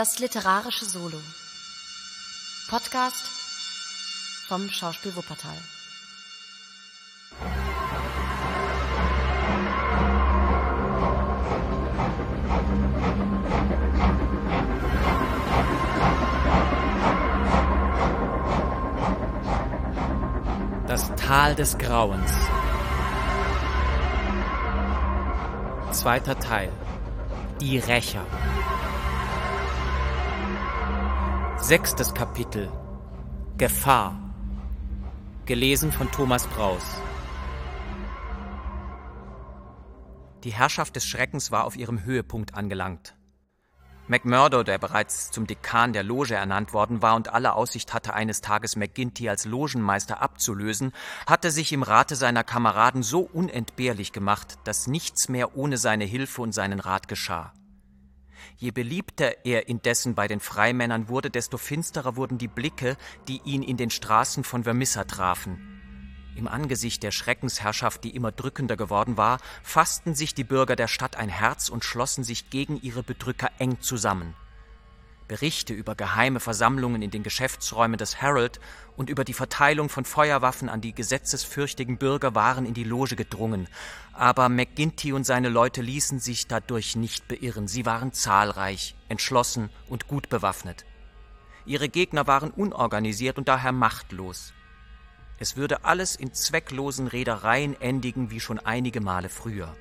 Das literarische Solo. Podcast vom Schauspiel Wuppertal. Das Tal des Grauens. Zweiter Teil. Die Rächer. Sechstes Kapitel. Gefahr. Gelesen von Thomas Braus. Die Herrschaft des Schreckens war auf ihrem Höhepunkt angelangt. McMurdo, der bereits zum Dekan der Loge ernannt worden war und alle Aussicht hatte, eines Tages McGinty als Logenmeister abzulösen, hatte sich im Rate seiner Kameraden so unentbehrlich gemacht, dass nichts mehr ohne seine Hilfe und seinen Rat geschah. Je beliebter er indessen bei den Freimännern wurde, desto finsterer wurden die Blicke, die ihn in den Straßen von Vermissa trafen. Im Angesicht der Schreckensherrschaft, die immer drückender geworden war, fassten sich die Bürger der Stadt ein Herz und schlossen sich gegen ihre Bedrücker eng zusammen. Berichte über geheime Versammlungen in den Geschäftsräumen des Herald und über die Verteilung von Feuerwaffen an die gesetzesfürchtigen Bürger waren in die Loge gedrungen. Aber McGinty und seine Leute ließen sich dadurch nicht beirren. Sie waren zahlreich, entschlossen und gut bewaffnet. Ihre Gegner waren unorganisiert und daher machtlos. Es würde alles in zwecklosen Redereien endigen wie schon einige Male früher.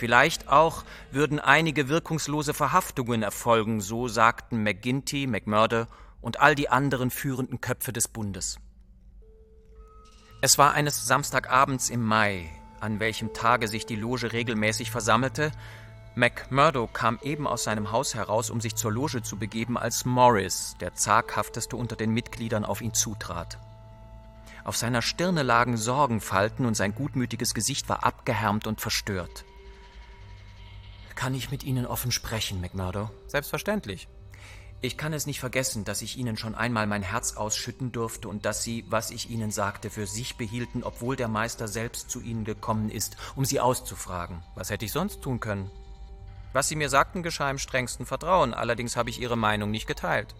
Vielleicht auch würden einige wirkungslose Verhaftungen erfolgen, so sagten McGinty, McMurdo und all die anderen führenden Köpfe des Bundes. Es war eines Samstagabends im Mai, an welchem Tage sich die Loge regelmäßig versammelte. McMurdo kam eben aus seinem Haus heraus, um sich zur Loge zu begeben, als Morris, der zaghafteste unter den Mitgliedern, auf ihn zutrat. Auf seiner Stirne lagen Sorgenfalten und sein gutmütiges Gesicht war abgehärmt und verstört. Kann ich mit Ihnen offen sprechen, McMurdo? Selbstverständlich. Ich kann es nicht vergessen, dass ich Ihnen schon einmal mein Herz ausschütten durfte und dass Sie, was ich Ihnen sagte, für sich behielten, obwohl der Meister selbst zu Ihnen gekommen ist, um Sie auszufragen. Was hätte ich sonst tun können? Was Sie mir sagten, geschah im strengsten Vertrauen, allerdings habe ich Ihre Meinung nicht geteilt.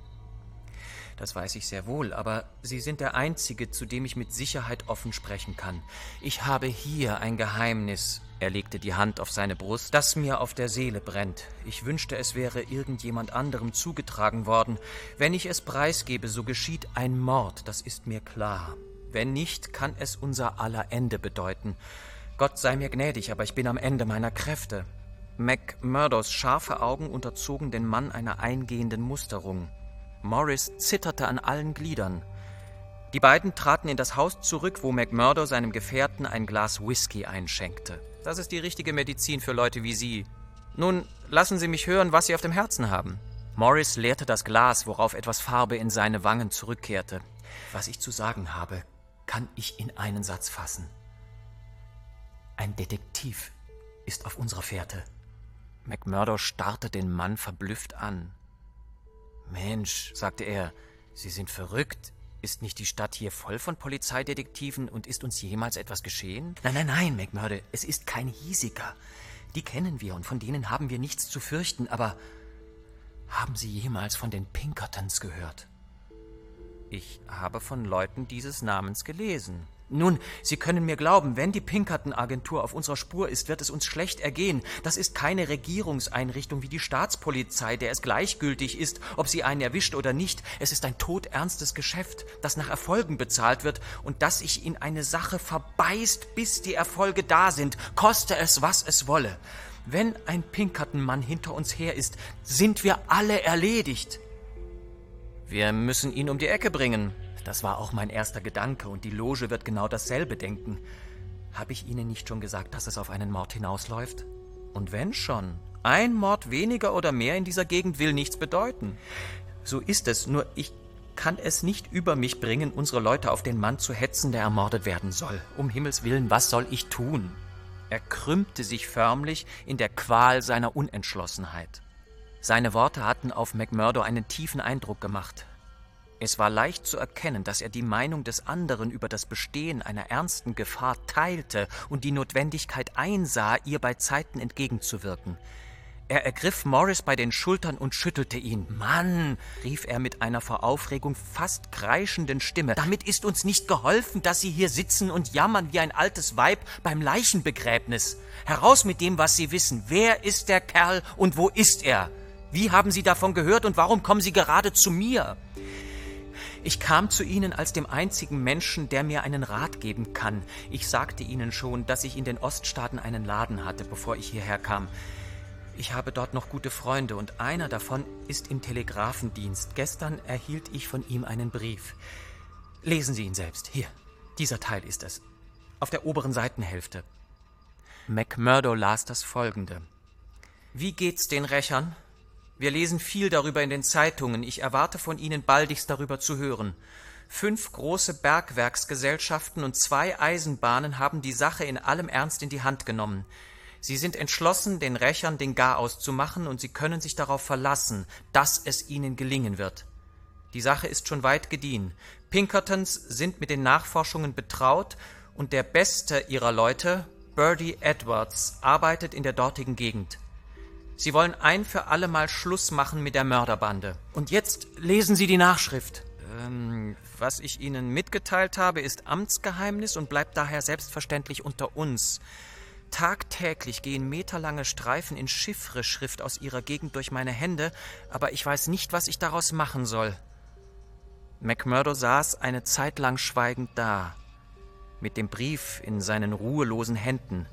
Das weiß ich sehr wohl, aber Sie sind der Einzige, zu dem ich mit Sicherheit offen sprechen kann. Ich habe hier ein Geheimnis, er legte die Hand auf seine Brust, das mir auf der Seele brennt. Ich wünschte, es wäre irgendjemand anderem zugetragen worden. Wenn ich es preisgebe, so geschieht ein Mord, das ist mir klar. Wenn nicht, kann es unser aller Ende bedeuten. Gott sei mir gnädig, aber ich bin am Ende meiner Kräfte. McMurdos scharfe Augen unterzogen den Mann einer eingehenden Musterung. Morris zitterte an allen Gliedern. Die beiden traten in das Haus zurück, wo McMurdo seinem Gefährten ein Glas Whisky einschenkte. Das ist die richtige Medizin für Leute wie Sie. Nun, lassen Sie mich hören, was Sie auf dem Herzen haben. Morris leerte das Glas, worauf etwas Farbe in seine Wangen zurückkehrte. Was ich zu sagen habe, kann ich in einen Satz fassen. Ein Detektiv ist auf unserer Fährte. McMurdo starrte den Mann verblüfft an. Mensch, sagte er, Sie sind verrückt. Ist nicht die Stadt hier voll von Polizeidetektiven und ist uns jemals etwas geschehen? Nein, nein, nein, McMurdo, es ist kein hiesiger. Die kennen wir und von denen haben wir nichts zu fürchten, aber haben Sie jemals von den Pinkertons gehört? Ich habe von Leuten dieses Namens gelesen. Nun, Sie können mir glauben, wenn die Pinkerton-Agentur auf unserer Spur ist, wird es uns schlecht ergehen. Das ist keine Regierungseinrichtung wie die Staatspolizei, der es gleichgültig ist, ob sie einen erwischt oder nicht. Es ist ein todernstes Geschäft, das nach Erfolgen bezahlt wird und das sich in eine Sache verbeißt, bis die Erfolge da sind, koste es, was es wolle. Wenn ein Pinkerton-Mann hinter uns her ist, sind wir alle erledigt. Wir müssen ihn um die Ecke bringen, das war auch mein erster Gedanke und die Loge wird genau dasselbe denken. Habe ich Ihnen nicht schon gesagt, dass es auf einen Mord hinausläuft? Und wenn schon, ein Mord weniger oder mehr in dieser Gegend will nichts bedeuten. So ist es, nur ich kann es nicht über mich bringen, unsere Leute auf den Mann zu hetzen, der ermordet werden soll. Um Himmels willen, was soll ich tun? Er krümmte sich förmlich in der Qual seiner Unentschlossenheit. Seine Worte hatten auf McMurdo einen tiefen Eindruck gemacht. Es war leicht zu erkennen, dass er die Meinung des anderen über das Bestehen einer ernsten Gefahr teilte und die Notwendigkeit einsah, ihr bei Zeiten entgegenzuwirken. Er ergriff Morris bei den Schultern und schüttelte ihn. Mann, rief er mit einer vor Aufregung fast kreischenden Stimme, damit ist uns nicht geholfen, dass Sie hier sitzen und jammern wie ein altes Weib beim Leichenbegräbnis. Heraus mit dem, was Sie wissen. Wer ist der Kerl und wo ist er? Wie haben Sie davon gehört und warum kommen Sie gerade zu mir? Ich kam zu Ihnen als dem einzigen Menschen, der mir einen Rat geben kann. Ich sagte Ihnen schon, dass ich in den Oststaaten einen Laden hatte, bevor ich hierher kam. Ich habe dort noch gute Freunde und einer davon ist im Telegrafendienst. Gestern erhielt ich von ihm einen Brief. Lesen Sie ihn selbst. Hier, dieser Teil ist es. Auf der oberen Seitenhälfte. McMurdo las das folgende. Wie geht's den Rächern? Wir lesen viel darüber in den Zeitungen. Ich erwarte von Ihnen baldigst darüber zu hören. Fünf große Bergwerksgesellschaften und zwei Eisenbahnen haben die Sache in allem Ernst in die Hand genommen. Sie sind entschlossen, den Rächern den Garaus zu machen, und sie können sich darauf verlassen, dass es ihnen gelingen wird. Die Sache ist schon weit gediehen. Pinkertons sind mit den Nachforschungen betraut, und der beste ihrer Leute, Birdie Edwards, arbeitet in der dortigen Gegend. Sie wollen ein für alle Mal Schluss machen mit der Mörderbande. Und jetzt lesen Sie die Nachschrift. Ähm, was ich Ihnen mitgeteilt habe, ist Amtsgeheimnis und bleibt daher selbstverständlich unter uns. Tagtäglich gehen meterlange Streifen in Chiffre-Schrift aus ihrer Gegend durch meine Hände, aber ich weiß nicht, was ich daraus machen soll. McMurdo saß eine Zeit lang schweigend da, mit dem Brief in seinen ruhelosen Händen.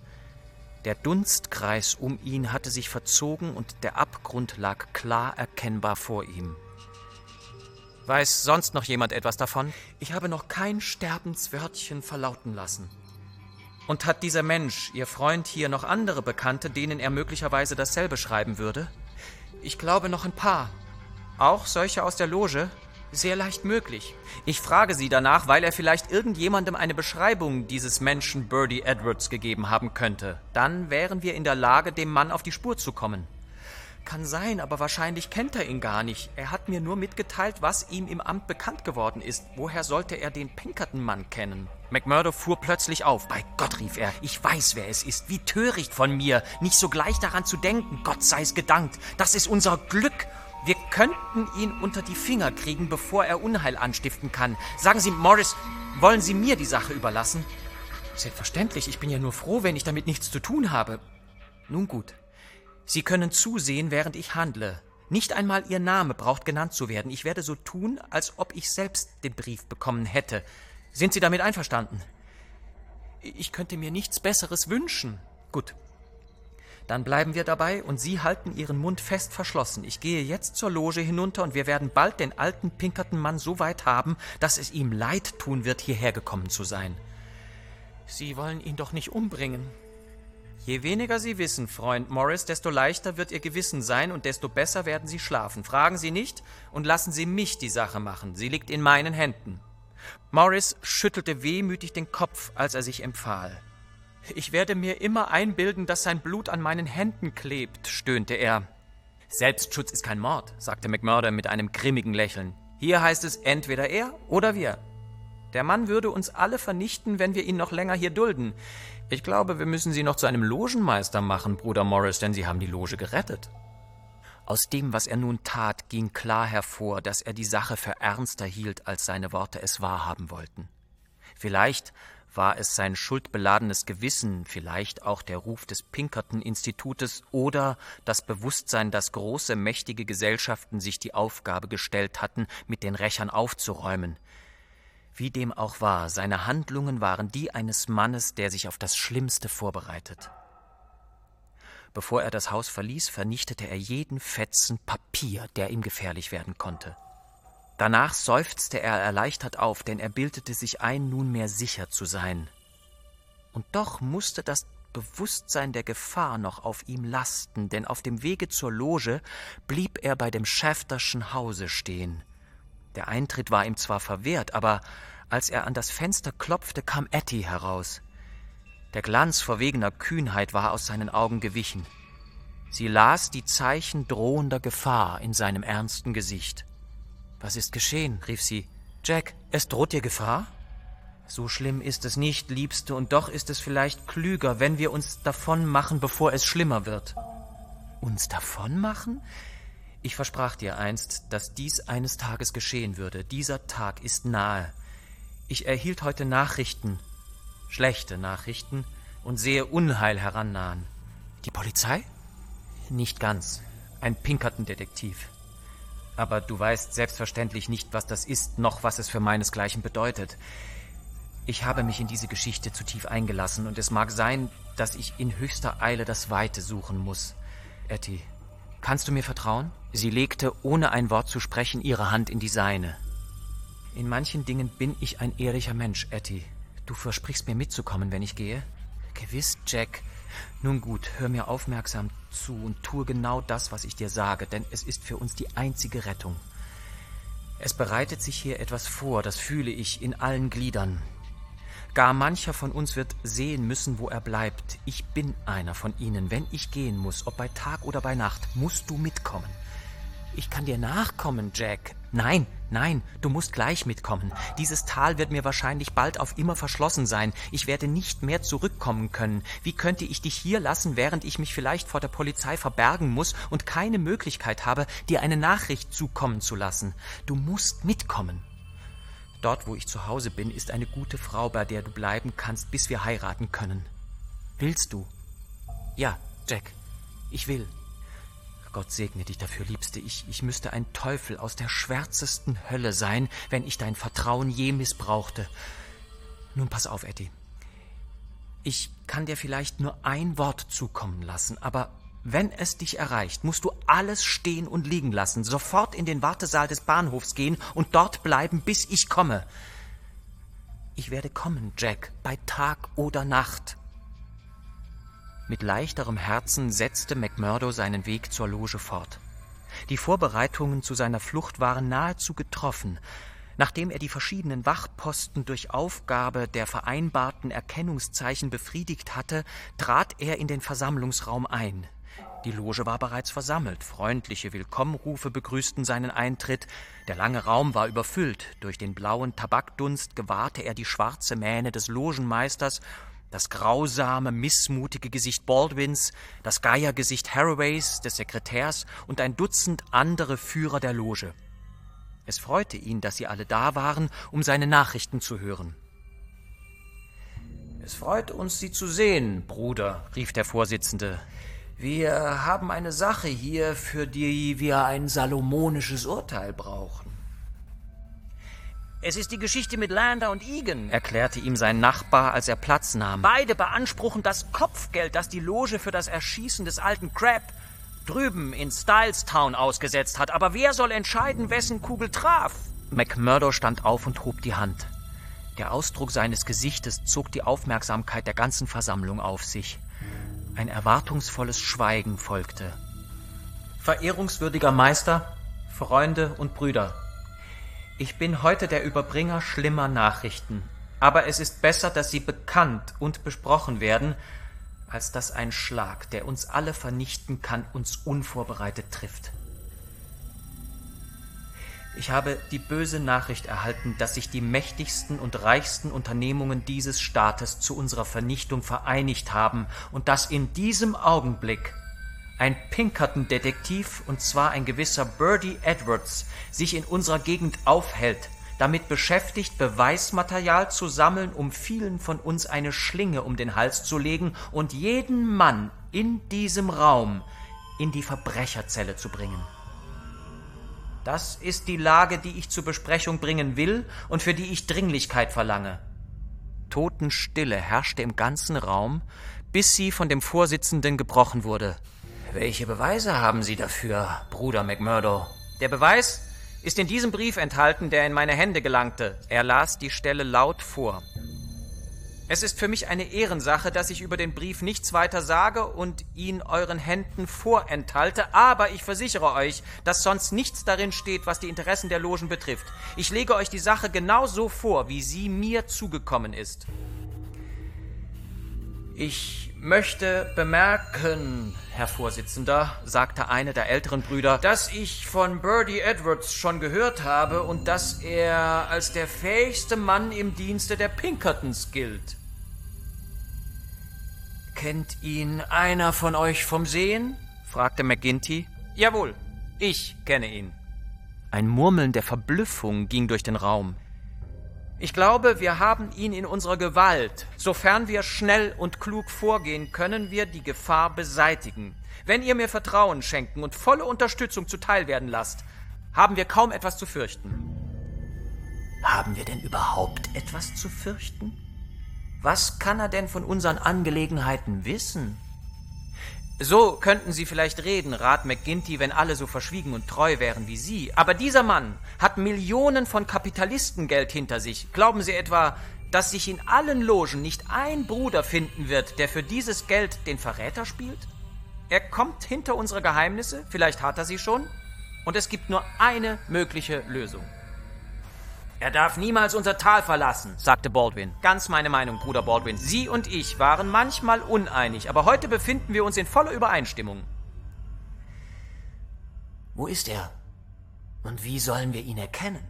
Der Dunstkreis um ihn hatte sich verzogen und der Abgrund lag klar erkennbar vor ihm. Weiß sonst noch jemand etwas davon? Ich habe noch kein Sterbenswörtchen verlauten lassen. Und hat dieser Mensch, Ihr Freund hier, noch andere Bekannte, denen er möglicherweise dasselbe schreiben würde? Ich glaube noch ein paar. Auch solche aus der Loge? Sehr leicht möglich. Ich frage Sie danach, weil er vielleicht irgendjemandem eine Beschreibung dieses Menschen Birdie Edwards gegeben haben könnte. Dann wären wir in der Lage, dem Mann auf die Spur zu kommen. Kann sein, aber wahrscheinlich kennt er ihn gar nicht. Er hat mir nur mitgeteilt, was ihm im Amt bekannt geworden ist. Woher sollte er den Pinkerton-Mann kennen? McMurdo fuhr plötzlich auf. Bei Gott, rief er, ich weiß, wer es ist. Wie töricht von mir, nicht sogleich daran zu denken. Gott sei's gedankt. Das ist unser Glück. Könnten ihn unter die Finger kriegen, bevor er Unheil anstiften kann. Sagen Sie, Morris, wollen Sie mir die Sache überlassen? Selbstverständlich, ich bin ja nur froh, wenn ich damit nichts zu tun habe. Nun gut. Sie können zusehen, während ich handle. Nicht einmal Ihr Name braucht genannt zu werden. Ich werde so tun, als ob ich selbst den Brief bekommen hätte. Sind Sie damit einverstanden? Ich könnte mir nichts Besseres wünschen. Gut, dann bleiben wir dabei und Sie halten Ihren Mund fest verschlossen. Ich gehe jetzt zur Loge hinunter und wir werden bald den alten pinkerten Mann so weit haben, dass es ihm leid tun wird, hierher gekommen zu sein. Sie wollen ihn doch nicht umbringen. Je weniger Sie wissen, Freund Morris, desto leichter wird Ihr Gewissen sein und desto besser werden Sie schlafen. Fragen Sie nicht und lassen Sie mich die Sache machen. Sie liegt in meinen Händen. Morris schüttelte wehmütig den Kopf, als er sich empfahl. Ich werde mir immer einbilden, dass sein Blut an meinen Händen klebt, stöhnte er. Selbstschutz ist kein Mord, sagte McMurdo mit einem grimmigen Lächeln. Hier heißt es entweder er oder wir. Der Mann würde uns alle vernichten, wenn wir ihn noch länger hier dulden. Ich glaube, wir müssen Sie noch zu einem Logenmeister machen, Bruder Morris, denn Sie haben die Loge gerettet. Aus dem, was er nun tat, ging klar hervor, dass er die Sache für ernster hielt, als seine Worte es wahrhaben wollten. Vielleicht war es sein schuldbeladenes Gewissen, vielleicht auch der Ruf des Pinkerton-Institutes oder das Bewusstsein, dass große, mächtige Gesellschaften sich die Aufgabe gestellt hatten, mit den Rächern aufzuräumen. Wie dem auch war, seine Handlungen waren die eines Mannes, der sich auf das Schlimmste vorbereitet. Bevor er das Haus verließ, vernichtete er jeden Fetzen Papier, der ihm gefährlich werden konnte. Danach seufzte er erleichtert auf, denn er bildete sich ein, nunmehr sicher zu sein. Und doch musste das Bewusstsein der Gefahr noch auf ihm lasten, denn auf dem Wege zur Loge blieb er bei dem Schäfterschen Hause stehen. Der Eintritt war ihm zwar verwehrt, aber als er an das Fenster klopfte, kam Etty heraus. Der Glanz verwegener Kühnheit war aus seinen Augen gewichen. Sie las die Zeichen drohender Gefahr in seinem ernsten Gesicht. Was ist geschehen? rief sie. Jack, es droht dir Gefahr? So schlimm ist es nicht, Liebste, und doch ist es vielleicht klüger, wenn wir uns davon machen, bevor es schlimmer wird. Uns davonmachen? Ich versprach dir einst, dass dies eines Tages geschehen würde. Dieser Tag ist nahe. Ich erhielt heute Nachrichten, schlechte Nachrichten, und sehe Unheil herannahen. Die Polizei? Nicht ganz. Ein Pinkerton-Detektiv. Aber du weißt selbstverständlich nicht, was das ist, noch was es für meinesgleichen bedeutet. Ich habe mich in diese Geschichte zu tief eingelassen, und es mag sein, dass ich in höchster Eile das Weite suchen muss. Etty, kannst du mir vertrauen? Sie legte, ohne ein Wort zu sprechen, ihre Hand in die seine. In manchen Dingen bin ich ein ehrlicher Mensch, Etty. Du versprichst mir mitzukommen, wenn ich gehe? Gewiss, Jack. Nun gut, hör mir aufmerksam zu und tue genau das, was ich dir sage, denn es ist für uns die einzige Rettung. Es bereitet sich hier etwas vor, das fühle ich in allen Gliedern. Gar mancher von uns wird sehen müssen, wo er bleibt. Ich bin einer von ihnen. Wenn ich gehen muss, ob bei Tag oder bei Nacht, musst du mitkommen. Ich kann dir nachkommen, Jack. Nein, nein, du musst gleich mitkommen. Dieses Tal wird mir wahrscheinlich bald auf immer verschlossen sein. Ich werde nicht mehr zurückkommen können. Wie könnte ich dich hier lassen, während ich mich vielleicht vor der Polizei verbergen muss und keine Möglichkeit habe, dir eine Nachricht zukommen zu lassen? Du musst mitkommen. Dort, wo ich zu Hause bin, ist eine gute Frau, bei der du bleiben kannst, bis wir heiraten können. Willst du? Ja, Jack, ich will. Gott segne dich dafür, Liebste. Ich, ich müsste ein Teufel aus der schwärzesten Hölle sein, wenn ich dein Vertrauen je missbrauchte. Nun pass auf, Eddie. Ich kann dir vielleicht nur ein Wort zukommen lassen, aber wenn es dich erreicht, musst du alles stehen und liegen lassen, sofort in den Wartesaal des Bahnhofs gehen und dort bleiben, bis ich komme. Ich werde kommen, Jack, bei Tag oder Nacht. Mit leichterem Herzen setzte McMurdo seinen Weg zur Loge fort. Die Vorbereitungen zu seiner Flucht waren nahezu getroffen. Nachdem er die verschiedenen Wachposten durch Aufgabe der vereinbarten Erkennungszeichen befriedigt hatte, trat er in den Versammlungsraum ein. Die Loge war bereits versammelt, freundliche Willkommenrufe begrüßten seinen Eintritt, der lange Raum war überfüllt, durch den blauen Tabakdunst gewahrte er die schwarze Mähne des Logenmeisters das grausame, missmutige Gesicht Baldwins, das Geiergesicht Haraways, des Sekretärs und ein Dutzend andere Führer der Loge. Es freute ihn, dass sie alle da waren, um seine Nachrichten zu hören. Es freut uns, Sie zu sehen, Bruder, rief der Vorsitzende. Wir haben eine Sache hier, für die wir ein salomonisches Urteil brauchen. Es ist die Geschichte mit Lander und Egan, erklärte ihm sein Nachbar, als er Platz nahm. Beide beanspruchen das Kopfgeld, das die Loge für das Erschießen des alten Crab drüben in Stylestown ausgesetzt hat. Aber wer soll entscheiden, wessen Kugel traf? McMurdo stand auf und hob die Hand. Der Ausdruck seines Gesichtes zog die Aufmerksamkeit der ganzen Versammlung auf sich. Ein erwartungsvolles Schweigen folgte. Verehrungswürdiger Meister, Freunde und Brüder, ich bin heute der Überbringer schlimmer Nachrichten, aber es ist besser, dass sie bekannt und besprochen werden, als dass ein Schlag, der uns alle vernichten kann, uns unvorbereitet trifft. Ich habe die böse Nachricht erhalten, dass sich die mächtigsten und reichsten Unternehmungen dieses Staates zu unserer Vernichtung vereinigt haben und dass in diesem Augenblick ein Pinkerton-Detektiv, und zwar ein gewisser Birdie Edwards, sich in unserer Gegend aufhält, damit beschäftigt, Beweismaterial zu sammeln, um vielen von uns eine Schlinge um den Hals zu legen und jeden Mann in diesem Raum in die Verbrecherzelle zu bringen. Das ist die Lage, die ich zur Besprechung bringen will und für die ich Dringlichkeit verlange. Totenstille herrschte im ganzen Raum, bis sie von dem Vorsitzenden gebrochen wurde. Welche Beweise haben Sie dafür, Bruder McMurdo? Der Beweis ist in diesem Brief enthalten, der in meine Hände gelangte. Er las die Stelle laut vor. Es ist für mich eine Ehrensache, dass ich über den Brief nichts weiter sage und ihn euren Händen vorenthalte, aber ich versichere euch, dass sonst nichts darin steht, was die Interessen der Logen betrifft. Ich lege euch die Sache genau so vor, wie sie mir zugekommen ist. Ich möchte bemerken, Herr Vorsitzender, sagte einer der älteren Brüder, dass ich von Birdie Edwards schon gehört habe und dass er als der fähigste Mann im Dienste der Pinkertons gilt. Kennt ihn einer von euch vom Sehen? fragte McGinty. Jawohl, ich kenne ihn. Ein Murmeln der Verblüffung ging durch den Raum. Ich glaube, wir haben ihn in unserer Gewalt. Sofern wir schnell und klug vorgehen, können wir die Gefahr beseitigen. Wenn ihr mir Vertrauen schenken und volle Unterstützung zuteil werden lasst, haben wir kaum etwas zu fürchten. Haben wir denn überhaupt etwas zu fürchten? Was kann er denn von unseren Angelegenheiten wissen? So könnten Sie vielleicht reden, Rat McGinty, wenn alle so verschwiegen und treu wären wie Sie. Aber dieser Mann hat Millionen von Kapitalistengeld hinter sich. Glauben Sie etwa, dass sich in allen Logen nicht ein Bruder finden wird, der für dieses Geld den Verräter spielt? Er kommt hinter unsere Geheimnisse, vielleicht hat er sie schon, und es gibt nur eine mögliche Lösung. Er darf niemals unser Tal verlassen, sagte Baldwin. Ganz meine Meinung, Bruder Baldwin. Sie und ich waren manchmal uneinig, aber heute befinden wir uns in voller Übereinstimmung. Wo ist er? Und wie sollen wir ihn erkennen?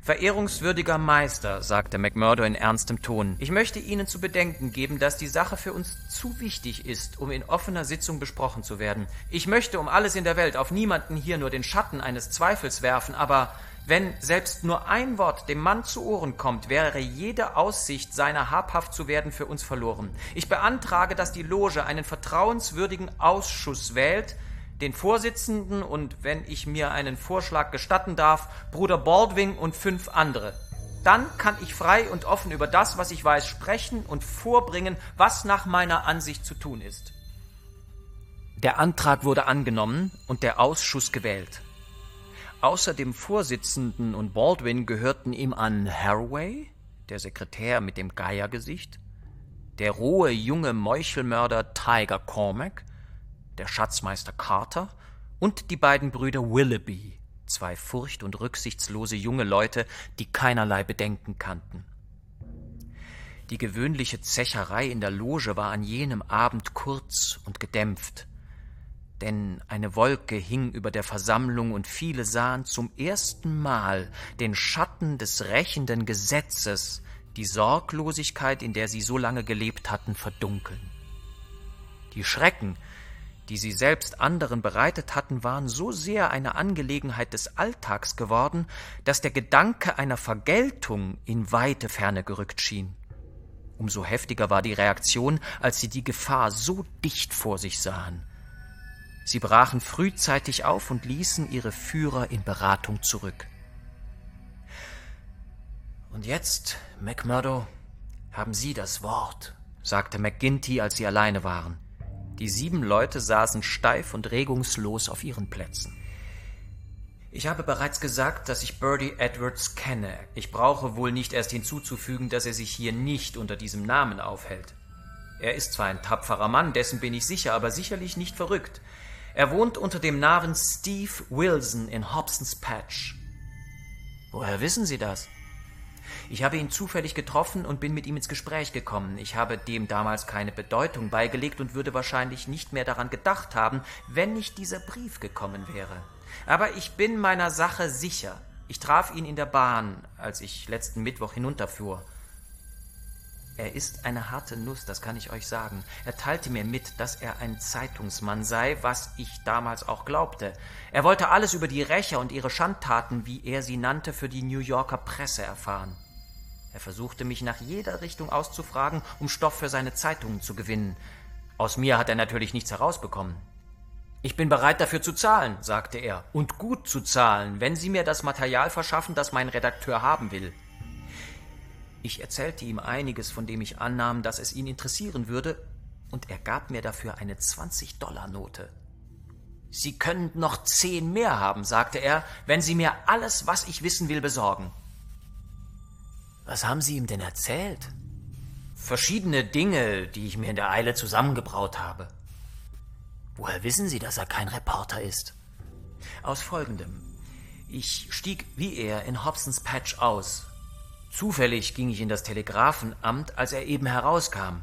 Verehrungswürdiger Meister, sagte McMurdo in ernstem Ton, ich möchte Ihnen zu bedenken geben, dass die Sache für uns zu wichtig ist, um in offener Sitzung besprochen zu werden. Ich möchte um alles in der Welt auf niemanden hier nur den Schatten eines Zweifels werfen, aber wenn selbst nur ein Wort dem Mann zu Ohren kommt, wäre jede Aussicht, seiner habhaft zu werden, für uns verloren. Ich beantrage, dass die Loge einen vertrauenswürdigen Ausschuss wählt, den Vorsitzenden und, wenn ich mir einen Vorschlag gestatten darf, Bruder Baldwin und fünf andere. Dann kann ich frei und offen über das, was ich weiß, sprechen und vorbringen, was nach meiner Ansicht zu tun ist. Der Antrag wurde angenommen und der Ausschuss gewählt. Außer dem Vorsitzenden und Baldwin gehörten ihm an Haraway, der Sekretär mit dem Geiergesicht, der rohe junge Meuchelmörder Tiger Cormac, der Schatzmeister Carter und die beiden Brüder Willoughby, zwei furcht- und rücksichtslose junge Leute, die keinerlei Bedenken kannten. Die gewöhnliche Zecherei in der Loge war an jenem Abend kurz und gedämpft, denn eine Wolke hing über der Versammlung und viele sahen zum ersten Mal den Schatten des rächenden Gesetzes, die Sorglosigkeit, in der sie so lange gelebt hatten, verdunkeln. Die Schrecken, die sie selbst anderen bereitet hatten, waren so sehr eine Angelegenheit des Alltags geworden, dass der Gedanke einer Vergeltung in weite Ferne gerückt schien. Umso heftiger war die Reaktion, als sie die Gefahr so dicht vor sich sahen. Sie brachen frühzeitig auf und ließen ihre Führer in Beratung zurück. Und jetzt, McMurdo, haben Sie das Wort, sagte McGinty, als sie alleine waren. Die sieben Leute saßen steif und regungslos auf ihren Plätzen. Ich habe bereits gesagt, dass ich Birdie Edwards kenne. Ich brauche wohl nicht erst hinzuzufügen, dass er sich hier nicht unter diesem Namen aufhält. Er ist zwar ein tapferer Mann, dessen bin ich sicher, aber sicherlich nicht verrückt. Er wohnt unter dem Namen Steve Wilson in Hobsons Patch. Woher wissen Sie das? Ich habe ihn zufällig getroffen und bin mit ihm ins Gespräch gekommen. Ich habe dem damals keine Bedeutung beigelegt und würde wahrscheinlich nicht mehr daran gedacht haben, wenn nicht dieser Brief gekommen wäre. Aber ich bin meiner Sache sicher. Ich traf ihn in der Bahn, als ich letzten Mittwoch hinunterfuhr. Er ist eine harte Nuss, das kann ich euch sagen. Er teilte mir mit, dass er ein Zeitungsmann sei, was ich damals auch glaubte. Er wollte alles über die Rächer und ihre Schandtaten, wie er sie nannte, für die New Yorker Presse erfahren. Er versuchte mich nach jeder Richtung auszufragen, um Stoff für seine Zeitungen zu gewinnen. Aus mir hat er natürlich nichts herausbekommen. Ich bin bereit dafür zu zahlen, sagte er, und gut zu zahlen, wenn Sie mir das Material verschaffen, das mein Redakteur haben will. Ich erzählte ihm einiges, von dem ich annahm, dass es ihn interessieren würde, und er gab mir dafür eine 20-Dollar-Note. Sie können noch zehn mehr haben, sagte er, wenn Sie mir alles, was ich wissen will, besorgen. Was haben Sie ihm denn erzählt? Verschiedene Dinge, die ich mir in der Eile zusammengebraut habe. Woher wissen Sie, dass er kein Reporter ist? Aus folgendem. Ich stieg wie er in Hobsons Patch aus, Zufällig ging ich in das Telegrafenamt, als er eben herauskam.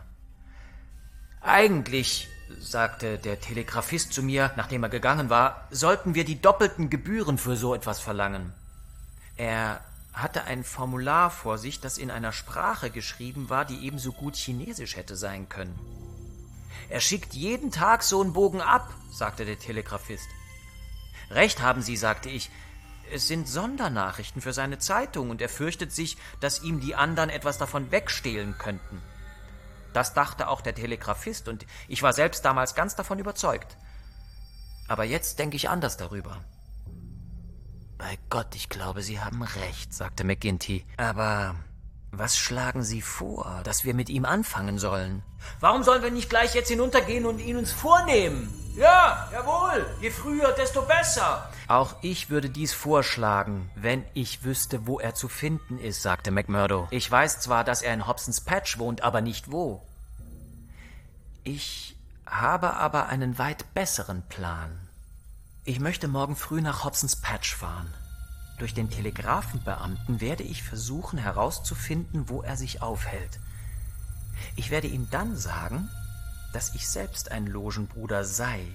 Eigentlich, sagte der Telegrafist zu mir, nachdem er gegangen war, sollten wir die doppelten Gebühren für so etwas verlangen. Er hatte ein Formular vor sich, das in einer Sprache geschrieben war, die ebenso gut Chinesisch hätte sein können. Er schickt jeden Tag so einen Bogen ab, sagte der Telegrafist. Recht haben Sie, sagte ich. Es sind Sondernachrichten für seine Zeitung und er fürchtet sich, dass ihm die anderen etwas davon wegstehlen könnten. Das dachte auch der Telegrafist und ich war selbst damals ganz davon überzeugt. Aber jetzt denke ich anders darüber. Bei Gott, ich glaube, Sie haben recht, sagte McGinty. Aber was schlagen Sie vor, dass wir mit ihm anfangen sollen? Warum sollen wir nicht gleich jetzt hinuntergehen und ihn uns vornehmen? Ja, jawohl. Je früher, desto besser. Auch ich würde dies vorschlagen, wenn ich wüsste, wo er zu finden ist, sagte McMurdo. Ich weiß zwar, dass er in Hobsons Patch wohnt, aber nicht wo. Ich habe aber einen weit besseren Plan. Ich möchte morgen früh nach Hobsons Patch fahren. Durch den Telegrafenbeamten werde ich versuchen herauszufinden, wo er sich aufhält. Ich werde ihm dann sagen, dass ich selbst ein Logenbruder sei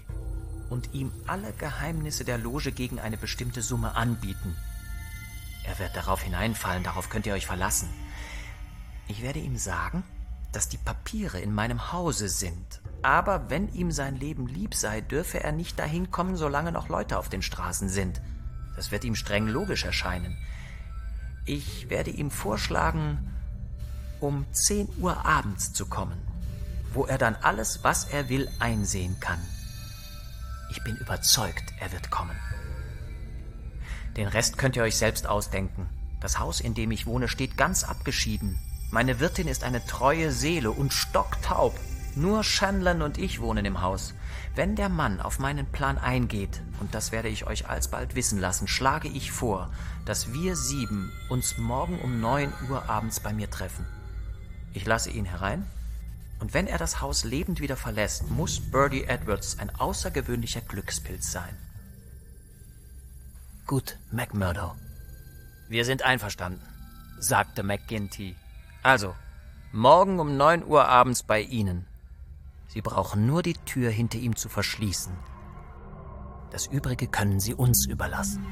und ihm alle Geheimnisse der Loge gegen eine bestimmte Summe anbieten. Er wird darauf hineinfallen, darauf könnt ihr euch verlassen. Ich werde ihm sagen, dass die Papiere in meinem Hause sind, aber wenn ihm sein Leben lieb sei, dürfe er nicht dahin kommen, solange noch Leute auf den Straßen sind. Das wird ihm streng logisch erscheinen. Ich werde ihm vorschlagen, um 10 Uhr abends zu kommen, wo er dann alles, was er will, einsehen kann. Ich bin überzeugt, er wird kommen. Den Rest könnt ihr euch selbst ausdenken. Das Haus, in dem ich wohne, steht ganz abgeschieden. Meine Wirtin ist eine treue Seele und stocktaub. Nur Shanlan und ich wohnen im Haus. Wenn der Mann auf meinen Plan eingeht, und das werde ich euch alsbald wissen lassen, schlage ich vor, dass wir sieben uns morgen um neun Uhr abends bei mir treffen. Ich lasse ihn herein, und wenn er das Haus lebend wieder verlässt, muss Birdie Edwards ein außergewöhnlicher Glückspilz sein. Gut, McMurdo. Wir sind einverstanden, sagte McGinty. Also, morgen um neun Uhr abends bei Ihnen. Sie brauchen nur die Tür hinter ihm zu verschließen. Das Übrige können Sie uns überlassen.